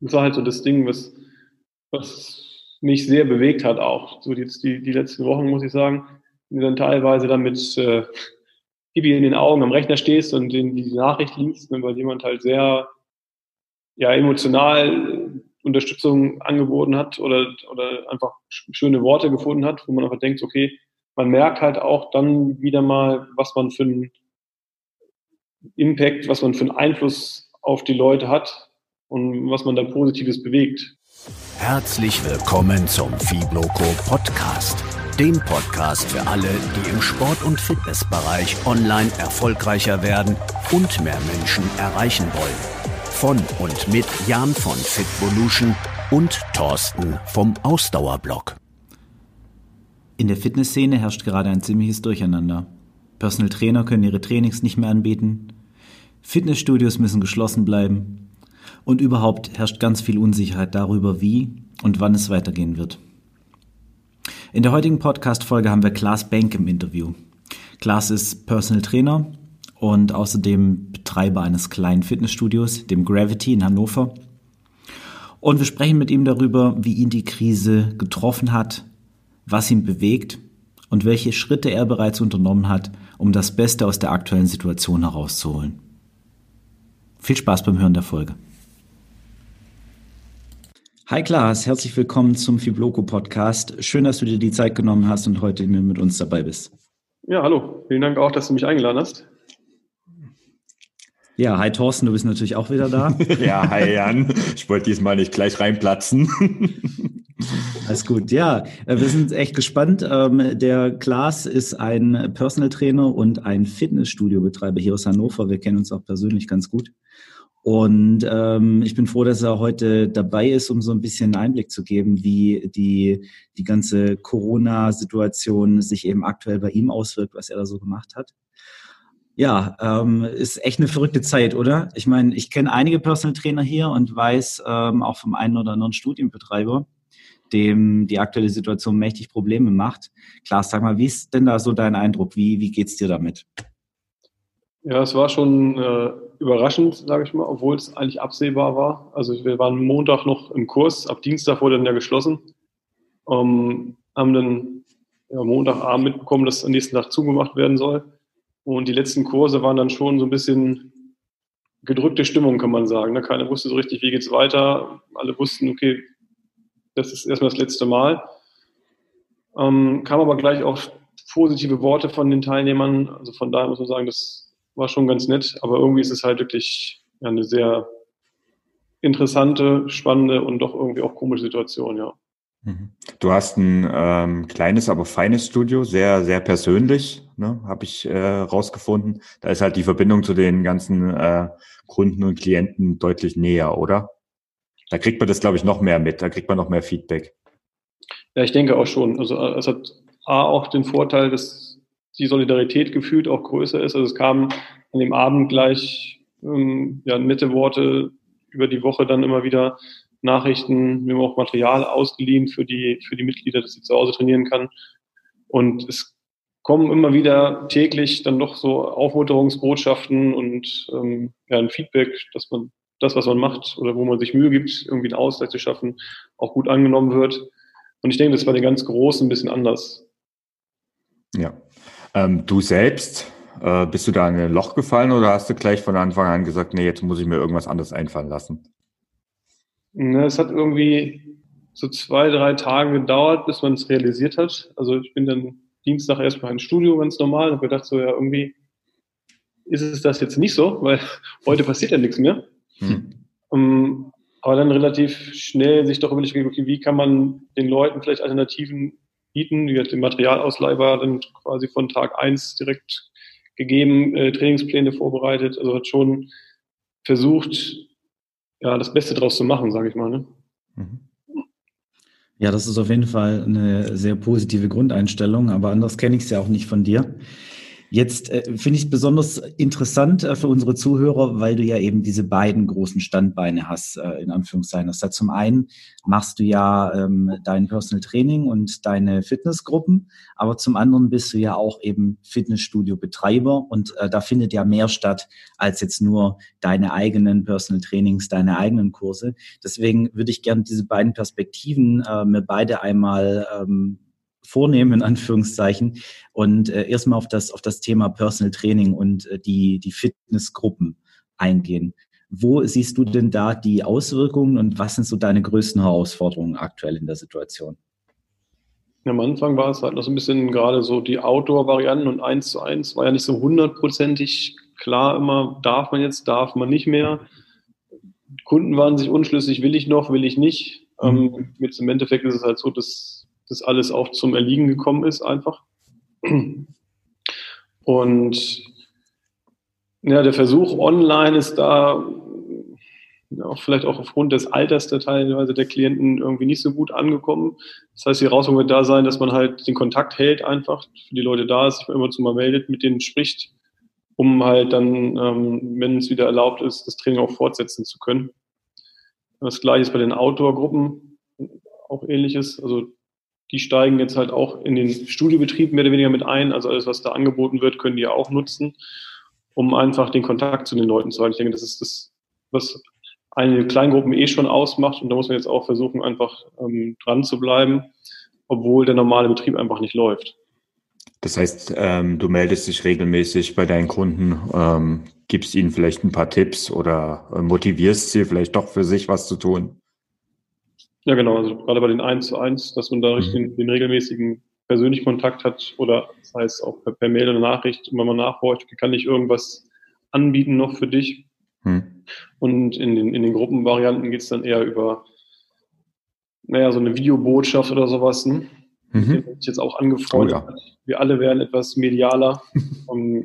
Das war halt so das Ding, was, was mich sehr bewegt hat auch. So die, die, die letzten Wochen, muss ich sagen, wenn du dann teilweise dann mit äh, Hibi in den Augen am Rechner stehst und den, die Nachricht liest, ne, weil jemand halt sehr ja, emotional Unterstützung angeboten hat oder, oder einfach schöne Worte gefunden hat, wo man einfach denkt, okay, man merkt halt auch dann wieder mal, was man für einen Impact, was man für einen Einfluss auf die Leute hat und was man da Positives bewegt. Herzlich willkommen zum Fibloco Podcast, dem Podcast für alle, die im Sport- und Fitnessbereich online erfolgreicher werden und mehr Menschen erreichen wollen. Von und mit Jan von Fitvolution und Thorsten vom Ausdauerblog. In der Fitnessszene herrscht gerade ein ziemliches Durcheinander. Personal Trainer können ihre Trainings nicht mehr anbieten, Fitnessstudios müssen geschlossen bleiben und überhaupt herrscht ganz viel Unsicherheit darüber, wie und wann es weitergehen wird. In der heutigen Podcast-Folge haben wir Klaas Bank im Interview. Klaas ist Personal Trainer und außerdem Betreiber eines kleinen Fitnessstudios, dem Gravity in Hannover. Und wir sprechen mit ihm darüber, wie ihn die Krise getroffen hat, was ihn bewegt und welche Schritte er bereits unternommen hat, um das Beste aus der aktuellen Situation herauszuholen. Viel Spaß beim Hören der Folge. Hi Klaas, herzlich willkommen zum Fibloco Podcast. Schön, dass du dir die Zeit genommen hast und heute mit uns dabei bist. Ja, hallo. Vielen Dank auch, dass du mich eingeladen hast. Ja, hi Thorsten, du bist natürlich auch wieder da. ja, hi Jan. Ich wollte diesmal nicht gleich reinplatzen. Alles gut. Ja, äh, wir sind echt gespannt. Ähm, der Klaas ist ein Personal Trainer und ein Fitnessstudio-Betreiber hier aus Hannover. Wir kennen uns auch persönlich ganz gut. Und ähm, ich bin froh, dass er heute dabei ist, um so ein bisschen Einblick zu geben, wie die, die ganze Corona-Situation sich eben aktuell bei ihm auswirkt, was er da so gemacht hat. Ja, ähm, ist echt eine verrückte Zeit, oder? Ich meine, ich kenne einige Personal Trainer hier und weiß ähm, auch vom einen oder anderen Studienbetreiber, dem die aktuelle Situation mächtig Probleme macht. Klar, sag mal, wie ist denn da so dein Eindruck? Wie, wie geht's dir damit? Ja, es war schon äh, überraschend, sage ich mal, obwohl es eigentlich absehbar war. Also wir waren Montag noch im Kurs, ab Dienstag wurde dann ja geschlossen. Ähm, haben dann ja, Montagabend mitbekommen, dass am nächsten Tag zugemacht werden soll. Und die letzten Kurse waren dann schon so ein bisschen gedrückte Stimmung, kann man sagen. Ne? Keiner wusste so richtig, wie geht's weiter. Alle wussten, okay, das ist erstmal das letzte Mal. Ähm, kam aber gleich auch positive Worte von den Teilnehmern. Also von daher muss man sagen, das war schon ganz nett. Aber irgendwie ist es halt wirklich eine sehr interessante, spannende und doch irgendwie auch komische Situation, ja. Mhm. Du hast ein ähm, kleines, aber feines Studio, sehr, sehr persönlich, ne, habe ich äh, rausgefunden. Da ist halt die Verbindung zu den ganzen äh, Kunden und Klienten deutlich näher, oder? Da kriegt man das, glaube ich, noch mehr mit, da kriegt man noch mehr Feedback. Ja, ich denke auch schon. Also äh, es hat A auch den Vorteil, dass die Solidarität gefühlt auch größer ist. Also es kam an dem Abend gleich ähm, ja, nette Worte über die Woche dann immer wieder Nachrichten, wir haben auch Material ausgeliehen für die, für die Mitglieder, dass sie zu Hause trainieren kann. Und es kommen immer wieder täglich dann doch so Aufmunterungsbotschaften und ähm, ja, ein Feedback, dass man das, was man macht oder wo man sich Mühe gibt, irgendwie einen Ausgleich zu schaffen, auch gut angenommen wird. Und ich denke, das war den ganz Großen ein bisschen anders. Ja. Ähm, du selbst, äh, bist du da in ein Loch gefallen oder hast du gleich von Anfang an gesagt, nee, jetzt muss ich mir irgendwas anderes einfallen lassen? Ne, es hat irgendwie so zwei, drei Tage gedauert, bis man es realisiert hat. Also ich bin dann Dienstag erstmal ins Studio, ganz normal, habe gedacht, so ja, irgendwie ist es das jetzt nicht so, weil heute passiert ja nichts mehr. Hm. Um, ähm, aber dann relativ schnell sich doch überlegt, okay, wie kann man den Leuten vielleicht Alternativen bieten? Wie hat den Materialausleih war dann quasi von Tag eins direkt gegeben, äh, Trainingspläne vorbereitet, also hat schon versucht, ja, das Beste draus zu machen, sage ich mal. Ne? Mhm. Ja, das ist auf jeden Fall eine sehr positive Grundeinstellung, aber anders kenne ich es ja auch nicht von dir. Jetzt äh, finde ich es besonders interessant äh, für unsere Zuhörer, weil du ja eben diese beiden großen Standbeine hast, äh, in Anführungszeichen. Das heißt, zum einen machst du ja ähm, dein Personal Training und deine Fitnessgruppen, aber zum anderen bist du ja auch eben Fitnessstudio-Betreiber und äh, da findet ja mehr statt als jetzt nur deine eigenen Personal Trainings, deine eigenen Kurse. Deswegen würde ich gerne diese beiden Perspektiven äh, mir beide einmal ähm, vornehmen, in Anführungszeichen, und äh, erstmal auf das, auf das Thema Personal Training und äh, die, die Fitnessgruppen eingehen. Wo siehst du denn da die Auswirkungen und was sind so deine größten Herausforderungen aktuell in der Situation? Am Anfang war es halt noch so ein bisschen gerade so die Outdoor-Varianten und eins zu eins war ja nicht so hundertprozentig klar immer, darf man jetzt, darf man nicht mehr. Kunden waren sich unschlüssig, will ich noch, will ich nicht. Mhm. Ähm, jetzt im Endeffekt ist es halt so, dass das alles auch zum Erliegen gekommen ist einfach. Und ja, der Versuch online ist da ja, vielleicht auch aufgrund des Alters der teilweise der Klienten irgendwie nicht so gut angekommen. Das heißt, die Herausforderung wird da sein, dass man halt den Kontakt hält einfach, für die Leute da ist, sich immer zu mal meldet, mit denen spricht, um halt dann, ähm, wenn es wieder erlaubt ist, das Training auch fortsetzen zu können. Das gleiche ist bei den Outdoor-Gruppen auch ähnliches. Also die steigen jetzt halt auch in den Studiobetrieb mehr oder weniger mit ein. Also alles, was da angeboten wird, können die ja auch nutzen, um einfach den Kontakt zu den Leuten zu halten. Ich denke, das ist das, was eine Kleingruppen eh schon ausmacht. Und da muss man jetzt auch versuchen, einfach ähm, dran zu bleiben, obwohl der normale Betrieb einfach nicht läuft. Das heißt, ähm, du meldest dich regelmäßig bei deinen Kunden, ähm, gibst ihnen vielleicht ein paar Tipps oder äh, motivierst sie vielleicht doch für sich was zu tun. Ja, genau. Also gerade bei den 1 zu 1, dass man da mhm. den, den, regelmäßigen persönlichen Kontakt hat oder das heißt auch per, per Mail oder Nachricht, wenn man nachhorcht, kann ich irgendwas anbieten noch für dich. Mhm. Und in den, in den Gruppenvarianten geht es dann eher über, naja, so eine Videobotschaft oder sowas. Ne? Mhm. Ich jetzt auch angefreundet. Oh, ja. Wir alle werden etwas medialer. um,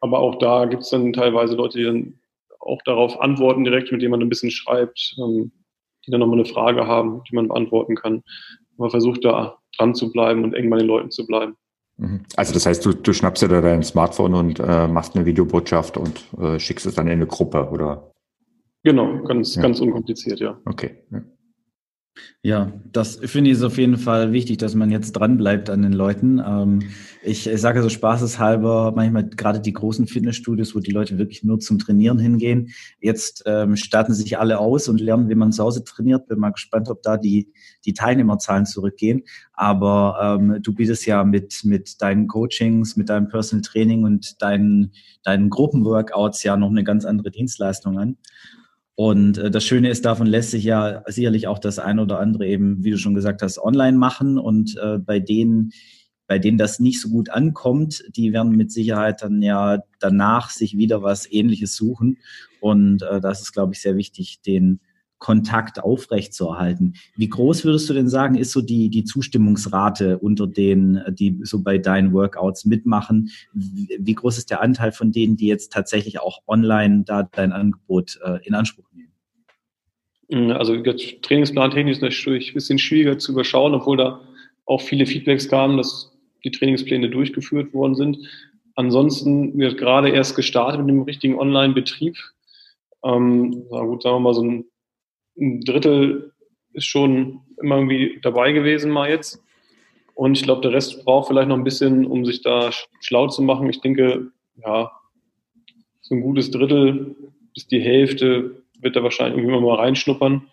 aber auch da gibt es dann teilweise Leute, die dann auch darauf antworten direkt, mit denen man ein bisschen schreibt. Um, die dann nochmal eine Frage haben, die man beantworten kann. Man versucht da dran zu bleiben und eng bei den Leuten zu bleiben. Mhm. Also das heißt, du, du schnappst dir da dein Smartphone und äh, machst eine Videobotschaft und äh, schickst es dann in eine Gruppe, oder? Genau, ganz, ja. ganz unkompliziert, ja. Okay. Ja. Ja, das finde ich auf jeden Fall wichtig, dass man jetzt dran bleibt an den Leuten. Ähm, ich, ich sage so spaßeshalber, manchmal gerade die großen Fitnessstudios, wo die Leute wirklich nur zum Trainieren hingehen. Jetzt ähm, starten sich alle aus und lernen, wie man zu Hause trainiert. Bin mal gespannt, ob da die, die Teilnehmerzahlen zurückgehen. Aber ähm, du bietest ja mit, mit deinen Coachings, mit deinem Personal Training und deinen, deinen Gruppenworkouts ja noch eine ganz andere Dienstleistung an. Und äh, das Schöne ist, davon lässt sich ja sicherlich auch das eine oder andere eben, wie du schon gesagt hast, online machen. Und äh, bei denen, bei denen das nicht so gut ankommt, die werden mit Sicherheit dann ja danach sich wieder was Ähnliches suchen. Und äh, das ist, glaube ich, sehr wichtig, den Kontakt aufrechtzuerhalten. Wie groß würdest du denn sagen, ist so die, die Zustimmungsrate unter denen, die so bei deinen Workouts mitmachen? Wie groß ist der Anteil von denen, die jetzt tatsächlich auch online da dein Angebot äh, in Anspruch nehmen? Also der Trainingsplan technisch ist natürlich ein bisschen schwieriger zu überschauen, obwohl da auch viele Feedbacks kamen, dass die Trainingspläne durchgeführt worden sind. Ansonsten wird gerade erst gestartet mit dem richtigen Online-Betrieb. Ähm, gut, sagen wir mal so ein ein Drittel ist schon immer irgendwie dabei gewesen mal jetzt. Und ich glaube, der Rest braucht vielleicht noch ein bisschen, um sich da schlau zu machen. Ich denke, ja, so ein gutes Drittel bis die Hälfte wird da wahrscheinlich irgendwie mal reinschnuppern.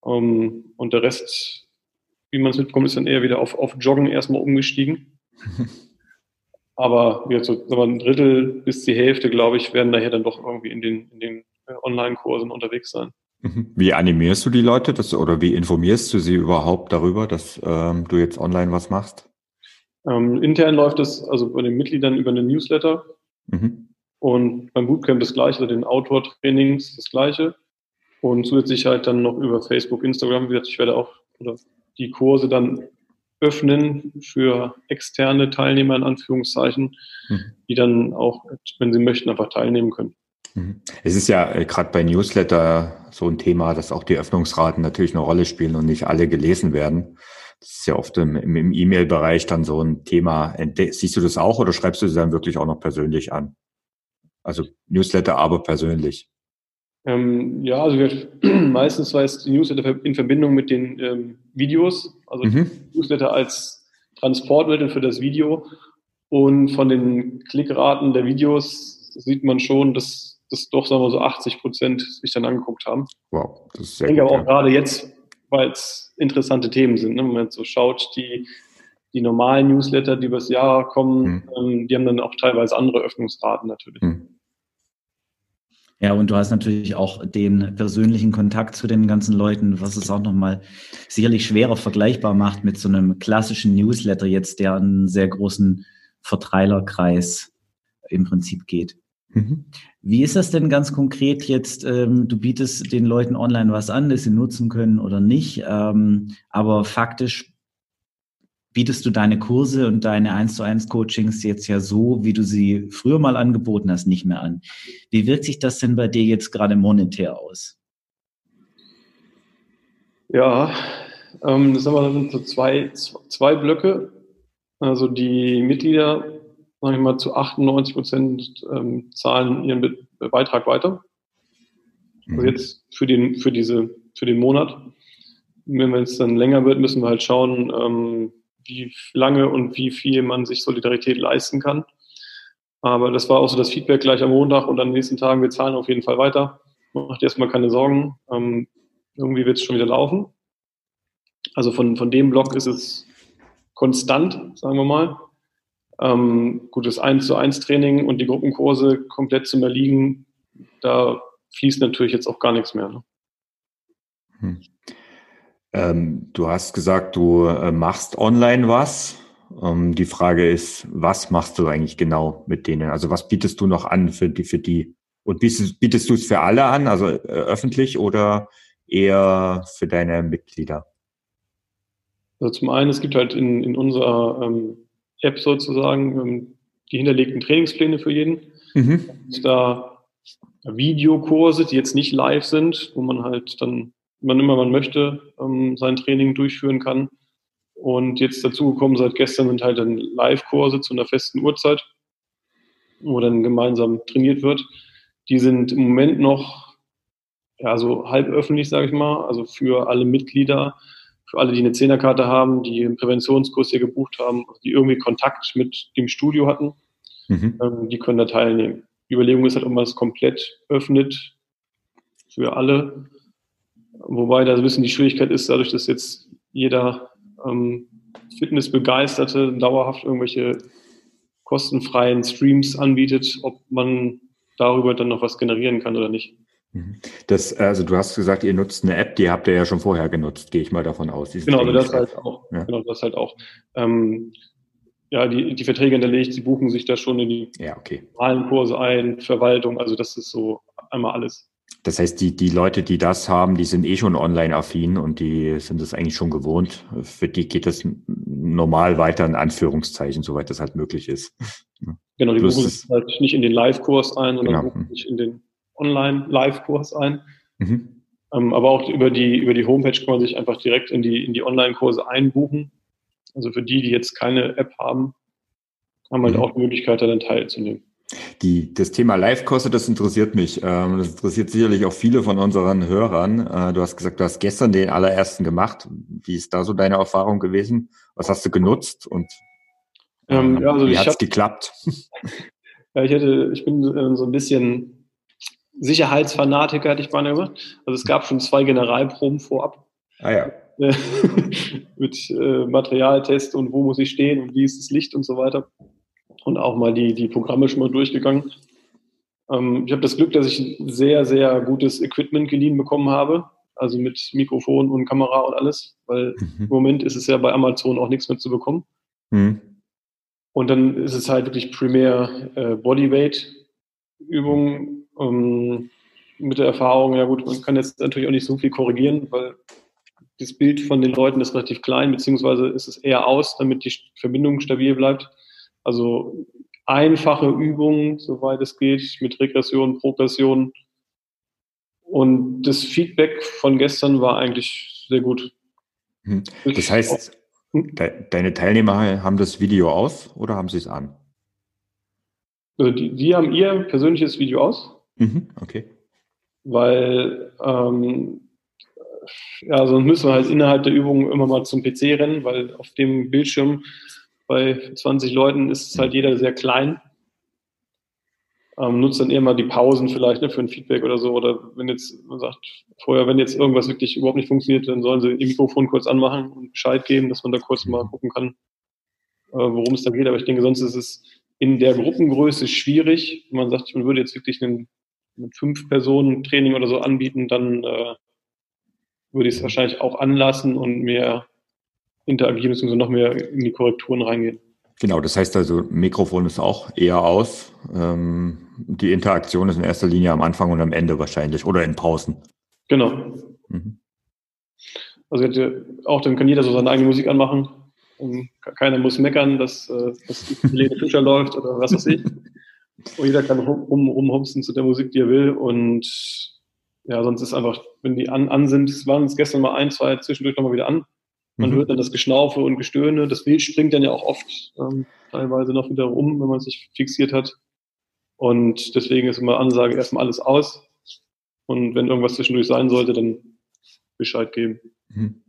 Um, ähm, und der Rest, wie man es mitbekommt, ist dann eher wieder auf, auf Joggen erstmal umgestiegen. Aber jetzt so ein Drittel bis die Hälfte, glaube ich, werden daher dann doch irgendwie in den, in den äh, Online-Kursen unterwegs sein. Wie animierst du die Leute das, oder wie informierst du sie überhaupt darüber, dass ähm, du jetzt online was machst? Ähm, intern läuft es also bei den Mitgliedern über eine Newsletter mhm. und beim Bootcamp das gleiche, also den Outdoor-Trainings das gleiche und zusätzlich halt dann noch über Facebook, Instagram. Ich werde auch oder die Kurse dann öffnen für externe Teilnehmer in Anführungszeichen, mhm. die dann auch, wenn sie möchten, einfach teilnehmen können. Mhm. Es ist ja äh, gerade bei Newsletter so ein Thema, dass auch die Öffnungsraten natürlich eine Rolle spielen und nicht alle gelesen werden. Das ist ja oft im, im E-Mail-Bereich dann so ein Thema. Siehst du das auch oder schreibst du sie dann wirklich auch noch persönlich an? Also Newsletter, aber persönlich. Ähm, ja, also wir, meistens war es die Newsletter in Verbindung mit den ähm, Videos, also mhm. Newsletter als Transportmittel für das Video. Und von den Klickraten der Videos sieht man schon, dass das doch, sagen wir so 80 Prozent sich dann angeguckt haben. Wow, das ist sehr Ich denke gut, aber auch ja. gerade jetzt, weil es interessante Themen sind. Ne? Wenn man jetzt so schaut, die, die normalen Newsletter, die übers Jahr kommen, hm. ähm, die haben dann auch teilweise andere Öffnungsraten natürlich. Hm. Ja, und du hast natürlich auch den persönlichen Kontakt zu den ganzen Leuten, was es auch nochmal sicherlich schwerer vergleichbar macht mit so einem klassischen Newsletter jetzt, der einen sehr großen Verteilerkreis im Prinzip geht. Mhm. Wie ist das denn ganz konkret jetzt? Ähm, du bietest den Leuten online was an, das sie nutzen können oder nicht, ähm, aber faktisch bietest du deine Kurse und deine 1 zu 1 Coachings jetzt ja so, wie du sie früher mal angeboten hast, nicht mehr an. Wie wirkt sich das denn bei dir jetzt gerade monetär aus? Ja, ähm, das sind so zwei, zwei Blöcke. Also die Mitglieder, sage ich mal, zu 98 Prozent ähm, zahlen ihren Be Beitrag weiter. Also mhm. jetzt für den, für diese, für den Monat. Wenn es dann länger wird, müssen wir halt schauen, ähm, wie lange und wie viel man sich Solidarität leisten kann. Aber das war auch so das Feedback gleich am Montag und an den nächsten Tagen, wir zahlen auf jeden Fall weiter. Macht erstmal keine Sorgen. Ähm, irgendwie wird es schon wieder laufen. Also von, von dem Block ist es konstant, sagen wir mal. Ähm, gutes 1 zu 1 Training und die Gruppenkurse komplett zu erliegen, da fließt natürlich jetzt auch gar nichts mehr. Ne? Hm. Ähm, du hast gesagt, du äh, machst online was. Ähm, die Frage ist, was machst du eigentlich genau mit denen? Also was bietest du noch an für die? Für die? Und bietest, bietest du es für alle an, also äh, öffentlich oder eher für deine Mitglieder? Also zum einen, es gibt halt in, in unserer ähm, App sozusagen ähm, die hinterlegten Trainingspläne für jeden. Mhm. Da Videokurse, die jetzt nicht live sind, wo man halt dann wann immer man möchte, ähm, sein Training durchführen kann. Und jetzt dazugekommen seit gestern sind halt dann Live-Kurse zu einer festen Uhrzeit, wo dann gemeinsam trainiert wird. Die sind im Moment noch ja, so halb öffentlich, sage ich mal, also für alle Mitglieder, für alle, die eine Zehnerkarte haben, die einen Präventionskurs hier gebucht haben, die irgendwie Kontakt mit dem Studio hatten, mhm. ähm, die können da teilnehmen. Die Überlegung ist halt, ob man es komplett öffnet für alle Wobei da ein bisschen die Schwierigkeit ist, dadurch, dass jetzt jeder ähm, Fitnessbegeisterte dauerhaft irgendwelche kostenfreien Streams anbietet, ob man darüber dann noch was generieren kann oder nicht. Mhm. Das, also du hast gesagt, ihr nutzt eine App, die habt ihr ja schon vorher genutzt, gehe ich mal davon aus. Genau, also das halt auch. Ja. Genau, das halt auch. Ähm, ja, die, die Verträge hinterlegt, sie buchen sich da schon in die ja, okay. normalen Kurse ein, Verwaltung, also das ist so einmal alles. Das heißt, die, die Leute, die das haben, die sind eh schon online-affin und die sind das eigentlich schon gewohnt. Für die geht das normal weiter in Anführungszeichen, soweit das halt möglich ist. Genau, die buchen sich halt nicht in den Live-Kurs ein, sondern genau. buchen sich in den Online-Live-Kurs ein. Mhm. Ähm, aber auch über die, über die Homepage kann man sich einfach direkt in die, in die Online-Kurse einbuchen. Also für die, die jetzt keine App haben, haben halt mhm. auch die Möglichkeit, daran teilzunehmen. Die, das Thema Live-Kurse, das interessiert mich. Ähm, das interessiert sicherlich auch viele von unseren Hörern. Äh, du hast gesagt, du hast gestern den allerersten gemacht. Wie ist da so deine Erfahrung gewesen? Was hast du genutzt und ähm, ja, also wie hat es geklappt? Ja, ich, hätte, ich bin äh, so ein bisschen Sicherheitsfanatiker, hätte ich mal gesagt. Also es gab schon zwei Generalproben vorab. Ah ja. Mit äh, Materialtest und wo muss ich stehen und wie ist das Licht und so weiter und auch mal die, die Programme schon mal durchgegangen. Ähm, ich habe das Glück, dass ich sehr, sehr gutes Equipment geliehen bekommen habe, also mit Mikrofon und Kamera und alles, weil mhm. im Moment ist es ja bei Amazon auch nichts mehr zu bekommen. Mhm. Und dann ist es halt wirklich primär äh, Bodyweight-Übungen ähm, mit der Erfahrung, ja gut, man kann jetzt natürlich auch nicht so viel korrigieren, weil das Bild von den Leuten ist relativ klein, beziehungsweise ist es eher aus, damit die Verbindung stabil bleibt. Also einfache Übungen, soweit es geht, mit Regression, Progression. Und das Feedback von gestern war eigentlich sehr gut. Hm. Das heißt? De deine Teilnehmer haben das Video aus oder haben sie es an? Also die, die haben ihr persönliches Video aus. Mhm, okay. Weil ähm, ja, sonst müssen wir halt innerhalb der Übung immer mal zum PC rennen, weil auf dem Bildschirm bei 20 Leuten ist halt jeder sehr klein. Ähm, nutzt dann eher mal die Pausen vielleicht ne, für ein Feedback oder so. Oder wenn jetzt, man sagt, vorher, wenn jetzt irgendwas wirklich überhaupt nicht funktioniert, dann sollen sie ihr Mikrofon kurz anmachen und Bescheid geben, dass man da kurz mal gucken kann, äh, worum es da geht. Aber ich denke, sonst ist es in der Gruppengröße schwierig. Man sagt, man würde jetzt wirklich einen, mit fünf Personen Training oder so anbieten, dann äh, würde ich es wahrscheinlich auch anlassen und mehr interagieren, beziehungsweise noch mehr in die Korrekturen reingehen. Genau, das heißt also, Mikrofon ist auch eher aus. Ähm, die Interaktion ist in erster Linie am Anfang und am Ende wahrscheinlich oder in Pausen. Genau. Mhm. Also auch dann kann jeder so seine eigene Musik anmachen. Und keiner muss meckern, dass, äh, dass Helene Fischer läuft oder was weiß ich. Und jeder kann rum, rumhopsen zu der Musik, die er will. Und ja, sonst ist einfach, wenn die an, an sind, es waren uns gestern mal ein, zwei zwischendurch nochmal wieder an. Man mhm. hört dann das Geschnaufe und Gestöhne. Das Bild springt dann ja auch oft ähm, teilweise noch wieder um, wenn man sich fixiert hat. Und deswegen ist immer Ansage erstmal alles aus. Und wenn irgendwas zwischendurch sein sollte, dann Bescheid geben. Mhm.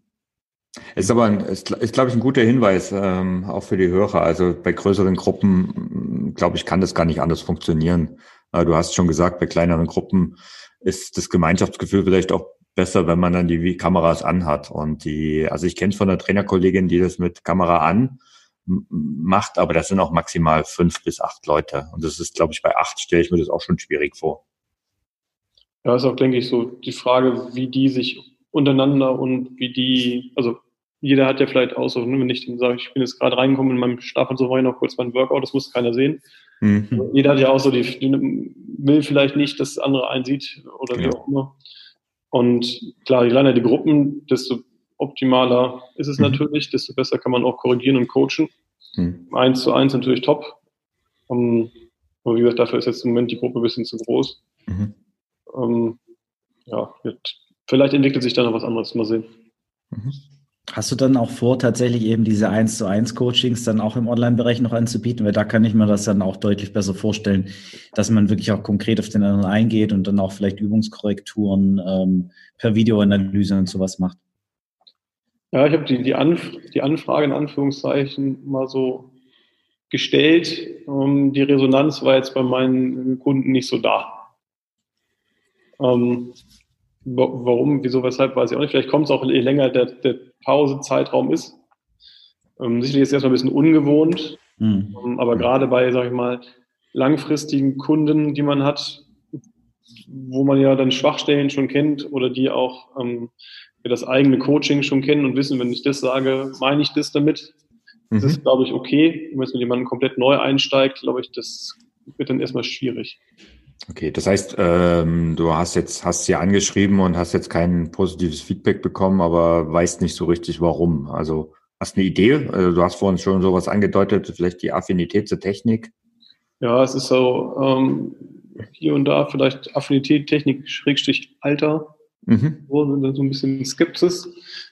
Ist aber, ein, ist, ist glaube ich, ein guter Hinweis, ähm, auch für die Hörer. Also bei größeren Gruppen, glaube ich, kann das gar nicht anders funktionieren. Äh, du hast schon gesagt, bei kleineren Gruppen ist das Gemeinschaftsgefühl vielleicht auch besser, wenn man dann die Kameras anhat. Und die, also ich kenne es von einer Trainerkollegin, die das mit Kamera an macht, aber das sind auch maximal fünf bis acht Leute. Und das ist, glaube ich, bei acht stelle ich mir das auch schon schwierig vor. Ja, ist auch, denke ich, so die Frage, wie die sich untereinander und wie die, also jeder hat ja vielleicht auch so, ne, wenn ich dann sage, ich bin jetzt gerade reingekommen in meinem Schlaf und so war ich noch kurz mein Workout, das muss keiner sehen. Mhm. Jeder hat ja auch so, die, die, will vielleicht nicht, dass andere einsieht oder wie auch immer. Und klar, je kleiner die Gruppen, desto optimaler ist es mhm. natürlich, desto besser kann man auch korrigieren und coachen. Mhm. Eins zu eins natürlich top. Um, aber wie gesagt, dafür ist jetzt im Moment die Gruppe ein bisschen zu groß. Mhm. Um, ja, wird, vielleicht entwickelt sich da noch was anderes, mal sehen. Hast du dann auch vor, tatsächlich eben diese 1 zu 1 Coachings dann auch im Online-Bereich noch anzubieten? Weil da kann ich mir das dann auch deutlich besser vorstellen, dass man wirklich auch konkret auf den anderen eingeht und dann auch vielleicht Übungskorrekturen ähm, per Videoanalyse und sowas macht. Ja, ich habe die, die, Anf die Anfrage in Anführungszeichen mal so gestellt. Ähm, die Resonanz war jetzt bei meinen Kunden nicht so da. Ähm, Warum, wieso, weshalb, weiß ich auch nicht. Vielleicht kommt es auch, je länger der, der Pausezeitraum ist. Ähm, sicherlich ist es erstmal ein bisschen ungewohnt, mhm. ähm, aber gerade bei, sag ich mal, langfristigen Kunden, die man hat, wo man ja dann Schwachstellen schon kennt oder die auch ähm, das eigene Coaching schon kennen und wissen, wenn ich das sage, meine ich das damit. Das mhm. ist, glaube ich, okay. Wenn man jemanden komplett neu einsteigt, glaube ich, das wird dann erstmal schwierig. Okay, das heißt, ähm, du hast jetzt hast sie angeschrieben und hast jetzt kein positives Feedback bekommen, aber weißt nicht so richtig warum. Also hast eine Idee? Also, du hast vorhin schon sowas angedeutet, vielleicht die Affinität zur Technik. Ja, es ist so ähm, hier und da vielleicht Affinität, Technik, Schrägstrich Alter. Mhm. So, so ein bisschen Skepsis.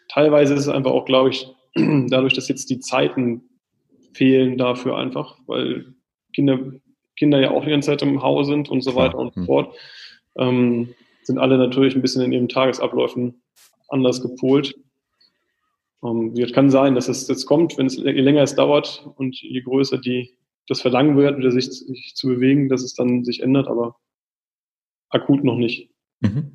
Teilweise ist es einfach auch, glaube ich, dadurch, dass jetzt die Zeiten fehlen dafür einfach, weil Kinder Kinder ja auch die ganze Zeit im Haus sind und so weiter und so hm. fort, ähm, sind alle natürlich ein bisschen in ihren Tagesabläufen anders gepolt. Ähm, es kann sein, dass es jetzt kommt, wenn es je länger es dauert und je größer die das Verlangen wird, wieder sich, sich zu bewegen, dass es dann sich ändert, aber akut noch nicht. Mhm.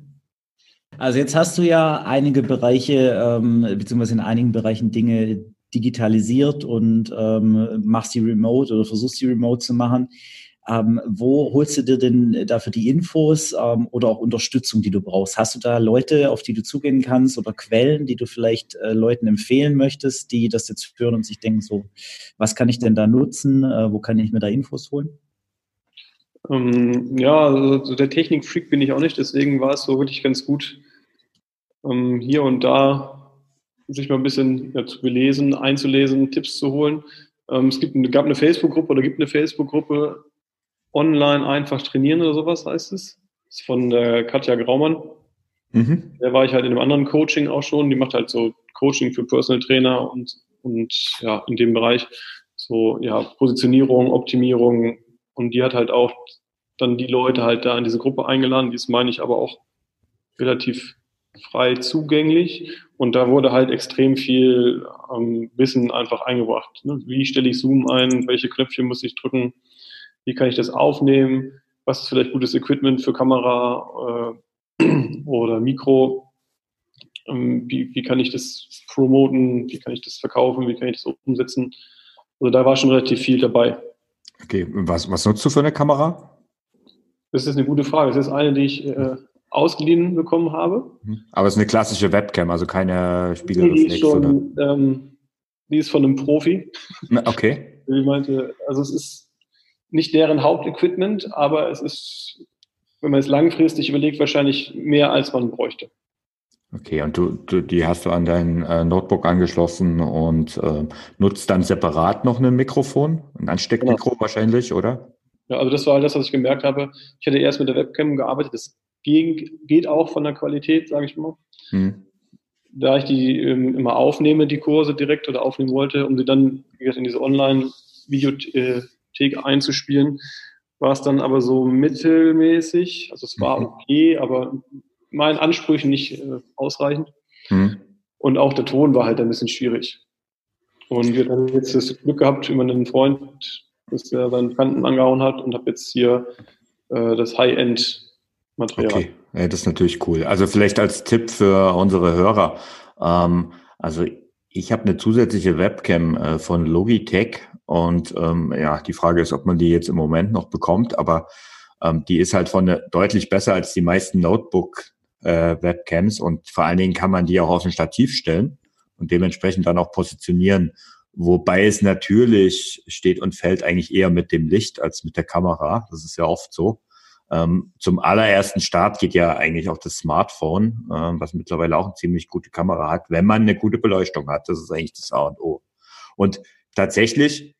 Also jetzt hast du ja einige Bereiche, ähm, beziehungsweise in einigen Bereichen Dinge digitalisiert und ähm, machst die remote oder versuchst die remote zu machen. Ähm, wo holst du dir denn dafür die Infos ähm, oder auch Unterstützung, die du brauchst? Hast du da Leute, auf die du zugehen kannst oder Quellen, die du vielleicht äh, Leuten empfehlen möchtest, die das jetzt hören und sich denken, so, was kann ich denn da nutzen? Äh, wo kann ich mir da Infos holen? Ähm, ja, also der Technik-Freak bin ich auch nicht, deswegen war es so wirklich ganz gut, ähm, hier und da sich mal ein bisschen ja, zu belesen, einzulesen, Tipps zu holen. Ähm, es gibt, gab eine Facebook-Gruppe oder gibt eine Facebook-Gruppe, online einfach trainieren oder sowas heißt es. Das ist von der Katja Graumann. Mhm. Da war ich halt in einem anderen Coaching auch schon. Die macht halt so Coaching für Personal Trainer und und ja, in dem Bereich so ja, Positionierung, Optimierung und die hat halt auch dann die Leute halt da in diese Gruppe eingeladen, die ist, meine ich, aber auch relativ frei zugänglich und da wurde halt extrem viel ähm, Wissen einfach eingebracht. Ne? Wie stelle ich Zoom ein? Welche Knöpfchen muss ich drücken? Wie kann ich das aufnehmen? Was ist vielleicht gutes Equipment für Kamera äh, oder Mikro? Ähm, wie, wie kann ich das promoten? Wie kann ich das verkaufen? Wie kann ich das umsetzen? Also da war schon relativ viel dabei. Okay, was, was nutzt du für eine Kamera? Das ist eine gute Frage. Das ist eine, die ich äh, ausgeliehen bekommen habe. Mhm. Aber es ist eine klassische Webcam, also keine Spiegelreflex. Die ist, schon, ähm, die ist von einem Profi. Okay. Ich meinte, also es ist nicht deren Hauptequipment, aber es ist, wenn man es langfristig überlegt, wahrscheinlich mehr, als man bräuchte. Okay, und du, du die hast du an dein äh, Notebook angeschlossen und äh, nutzt dann separat noch ein Mikrofon, ein Ansteckmikro genau. wahrscheinlich, oder? Ja, also das war das, was ich gemerkt habe. Ich hatte erst mit der Webcam gearbeitet. Das ging, geht auch von der Qualität, sage ich mal. Hm. Da ich die ähm, immer aufnehme, die Kurse direkt oder aufnehmen wollte, um sie dann wie gesagt, in diese Online-Videothek einzuspielen, war es dann aber so mittelmäßig. Also es war mhm. okay, aber meinen Ansprüchen nicht äh, ausreichend. Hm. Und auch der Ton war halt ein bisschen schwierig. Und wir haben jetzt das Glück gehabt über einen Freund, dass der seinen Kanten angehauen hat und habe jetzt hier äh, das High-End-Material. Okay, ja, das ist natürlich cool. Also vielleicht als Tipp für unsere Hörer. Ähm, also ich habe eine zusätzliche Webcam äh, von Logitech und ähm, ja, die Frage ist, ob man die jetzt im Moment noch bekommt, aber ähm, die ist halt von deutlich besser als die meisten Notebook-Webcams äh, und vor allen Dingen kann man die auch auf ein Stativ stellen und dementsprechend dann auch positionieren. Wobei es natürlich steht und fällt eigentlich eher mit dem Licht als mit der Kamera. Das ist ja oft so. Ähm, zum allerersten Start geht ja eigentlich auch das Smartphone, äh, was mittlerweile auch eine ziemlich gute Kamera hat, wenn man eine gute Beleuchtung hat. Das ist eigentlich das A und O. Und tatsächlich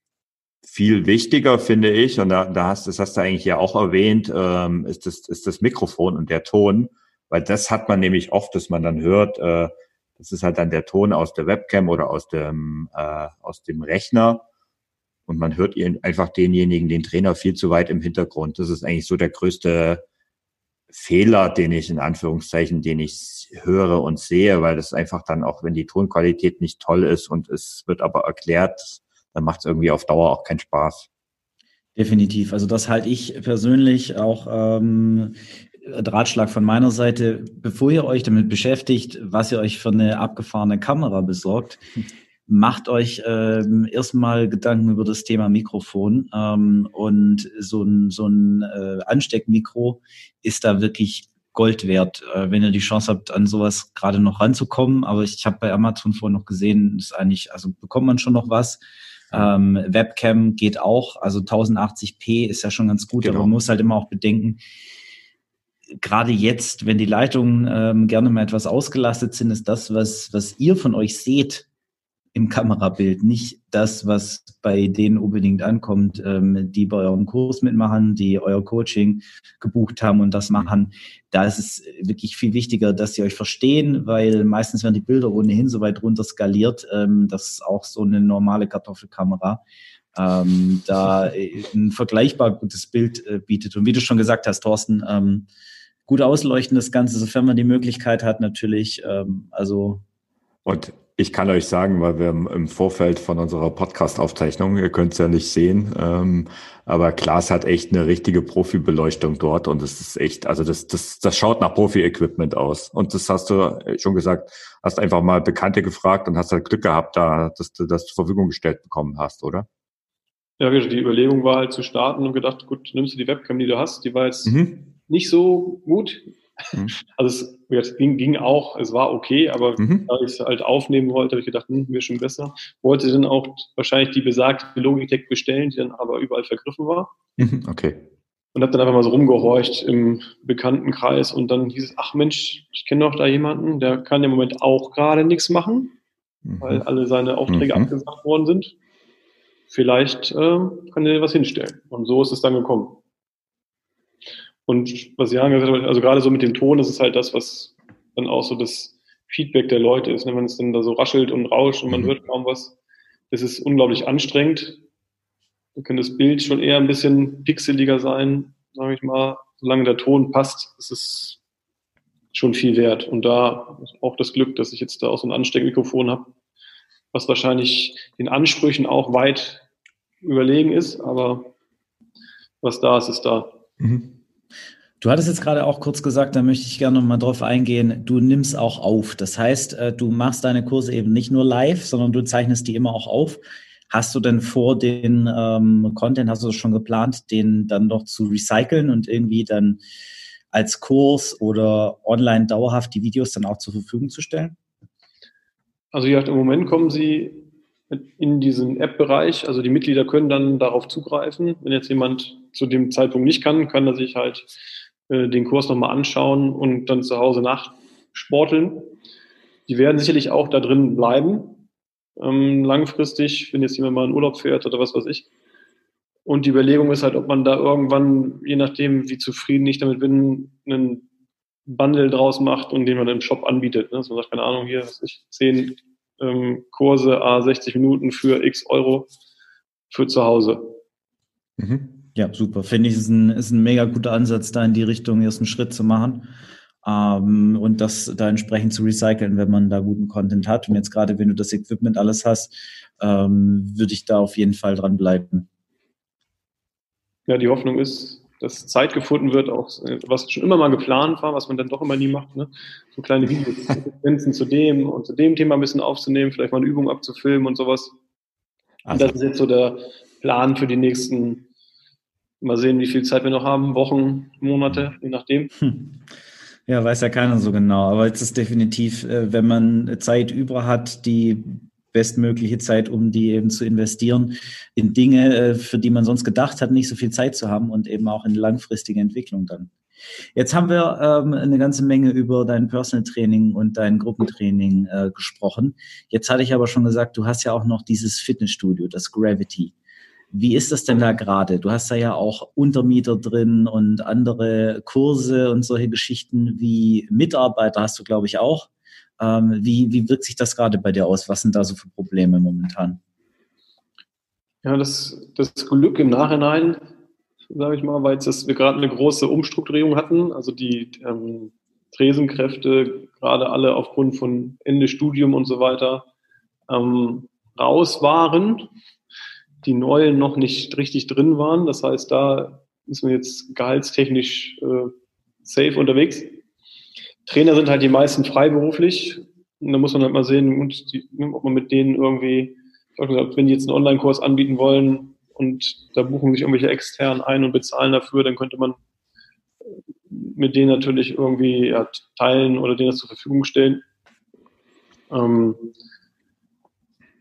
viel wichtiger finde ich, und da, da hast, das hast du eigentlich ja auch erwähnt, ähm, ist, das, ist das Mikrofon und der Ton, weil das hat man nämlich oft, dass man dann hört, äh, das ist halt dann der Ton aus der Webcam oder aus dem, äh, aus dem Rechner. Und man hört einfach denjenigen, den Trainer, viel zu weit im Hintergrund. Das ist eigentlich so der größte Fehler, den ich in Anführungszeichen, den ich höre und sehe, weil das einfach dann auch, wenn die Tonqualität nicht toll ist und es wird aber erklärt, dann macht es irgendwie auf Dauer auch keinen Spaß. Definitiv. Also das halte ich persönlich auch ähm, Ratschlag von meiner Seite, bevor ihr euch damit beschäftigt, was ihr euch für eine abgefahrene Kamera besorgt, macht euch ähm, erstmal Gedanken über das Thema Mikrofon ähm, und so ein, so ein äh, Ansteckmikro ist da wirklich Gold wert, äh, wenn ihr die Chance habt, an sowas gerade noch ranzukommen. Aber ich, ich habe bei Amazon vorhin noch gesehen, ist eigentlich, also bekommt man schon noch was. Ähm, Webcam geht auch, also 1080p ist ja schon ganz gut, genau. aber man muss halt immer auch bedenken, gerade jetzt, wenn die Leitungen ähm, gerne mal etwas ausgelastet sind, ist das, was, was ihr von euch seht im Kamerabild, nicht das, was bei denen unbedingt ankommt, ähm, die bei eurem Kurs mitmachen, die euer Coaching gebucht haben und das machen. Da ist es wirklich viel wichtiger, dass sie euch verstehen, weil meistens werden die Bilder ohnehin so weit runter skaliert, ähm, dass auch so eine normale Kartoffelkamera ähm, da ein vergleichbar gutes Bild äh, bietet. Und wie du schon gesagt hast, Thorsten, ähm, gut ausleuchten das Ganze, sofern man die Möglichkeit hat, natürlich. Ähm, also und ich kann euch sagen, weil wir im Vorfeld von unserer Podcast-Aufzeichnung, ihr könnt es ja nicht sehen, ähm, aber Klaas hat echt eine richtige Profibeleuchtung dort und es ist echt, also das, das, das schaut nach Profi-Equipment aus. Und das hast du schon gesagt, hast einfach mal Bekannte gefragt und hast halt Glück gehabt, da, dass du das zur Verfügung gestellt bekommen hast, oder? Ja, die Überlegung war halt zu starten und gedacht, gut, nimmst du die Webcam, die du hast, die war jetzt mhm nicht so gut. Mhm. Also es, es ging, ging, auch, es war okay, aber mhm. da ich es halt aufnehmen wollte, habe ich gedacht, hm, wäre schon besser. Wollte dann auch wahrscheinlich die besagte Logitech bestellen, die dann aber überall vergriffen war. Mhm. Okay. Und habe dann einfach mal so rumgehorcht im Bekanntenkreis und dann hieß es, ach Mensch, ich kenne doch da jemanden, der kann im Moment auch gerade nichts machen, mhm. weil alle seine Aufträge mhm. abgesagt worden sind. Vielleicht äh, kann er was hinstellen. Und so ist es dann gekommen. Und was Jan gesagt hat, also gerade so mit dem Ton, das ist halt das, was dann auch so das Feedback der Leute ist. Ne? Wenn es dann da so raschelt und rauscht und man mhm. hört kaum was, es ist unglaublich anstrengend. Da kann das Bild schon eher ein bisschen pixeliger sein, sage ich mal. Solange der Ton passt, ist es schon viel wert. Und da auch das Glück, dass ich jetzt da auch so ein Ansteckmikrofon habe, was wahrscheinlich den Ansprüchen auch weit überlegen ist, aber was da ist, ist da. Mhm. Du hattest jetzt gerade auch kurz gesagt, da möchte ich gerne noch mal drauf eingehen, du nimmst auch auf. Das heißt, äh, du machst deine Kurse eben nicht nur live, sondern du zeichnest die immer auch auf. Hast du denn vor den ähm, Content, hast du schon geplant, den dann noch zu recyceln und irgendwie dann als Kurs oder online dauerhaft die Videos dann auch zur Verfügung zu stellen? Also ja, im Moment kommen sie in diesen App-Bereich. Also die Mitglieder können dann darauf zugreifen. Wenn jetzt jemand zu dem Zeitpunkt nicht kann, kann er sich halt äh, den Kurs nochmal anschauen und dann zu Hause nachsporteln. Die werden sicherlich auch da drin bleiben, ähm, langfristig, wenn jetzt jemand mal in Urlaub fährt oder was weiß ich. Und die Überlegung ist halt, ob man da irgendwann, je nachdem, wie zufrieden ich damit bin, einen Bundle draus macht und den man im Shop anbietet. Ne? Sagt, keine Ahnung, hier, was ich, zehn ähm, Kurse, a 60 Minuten für x Euro für zu Hause. Mhm. Ja, super. Finde ich, ist ein, ist ein mega guter Ansatz, da in die Richtung erst einen Schritt zu machen. Ähm, und das da entsprechend zu recyceln, wenn man da guten Content hat. Und jetzt gerade, wenn du das Equipment alles hast, ähm, würde ich da auf jeden Fall dran bleiben. Ja, die Hoffnung ist, dass Zeit gefunden wird, auch was schon immer mal geplant war, was man dann doch immer nie macht, ne? so kleine Videosequenzen zu dem und zu dem Thema ein bisschen aufzunehmen, vielleicht mal eine Übung abzufilmen und sowas. Also. Das ist jetzt so der Plan für die nächsten Mal sehen, wie viel Zeit wir noch haben, Wochen, Monate, je nachdem. Hm. Ja, weiß ja keiner so genau. Aber es ist definitiv, äh, wenn man Zeit über hat, die bestmögliche Zeit, um die eben zu investieren in Dinge, äh, für die man sonst gedacht hat, nicht so viel Zeit zu haben und eben auch in langfristige Entwicklung dann. Jetzt haben wir ähm, eine ganze Menge über dein Personal Training und dein Gruppentraining äh, gesprochen. Jetzt hatte ich aber schon gesagt, du hast ja auch noch dieses Fitnessstudio, das Gravity. Wie ist das denn da gerade? Du hast da ja auch Untermieter drin und andere Kurse und solche Geschichten wie Mitarbeiter hast du, glaube ich, auch. Ähm, wie, wie wirkt sich das gerade bei dir aus? Was sind da so für Probleme momentan? Ja, das, das Glück im Nachhinein, sage ich mal, weil jetzt wir gerade eine große Umstrukturierung hatten. Also die ähm, Tresenkräfte, gerade alle aufgrund von Ende Studium und so weiter, ähm, raus waren die neuen noch nicht richtig drin waren. Das heißt, da ist man jetzt gehaltstechnisch äh, safe unterwegs. Trainer sind halt die meisten freiberuflich. Und da muss man halt mal sehen, ob man mit denen irgendwie, gesagt, wenn die jetzt einen Online-Kurs anbieten wollen und da buchen sich irgendwelche extern ein und bezahlen dafür, dann könnte man mit denen natürlich irgendwie ja, teilen oder denen das zur Verfügung stellen. Ähm,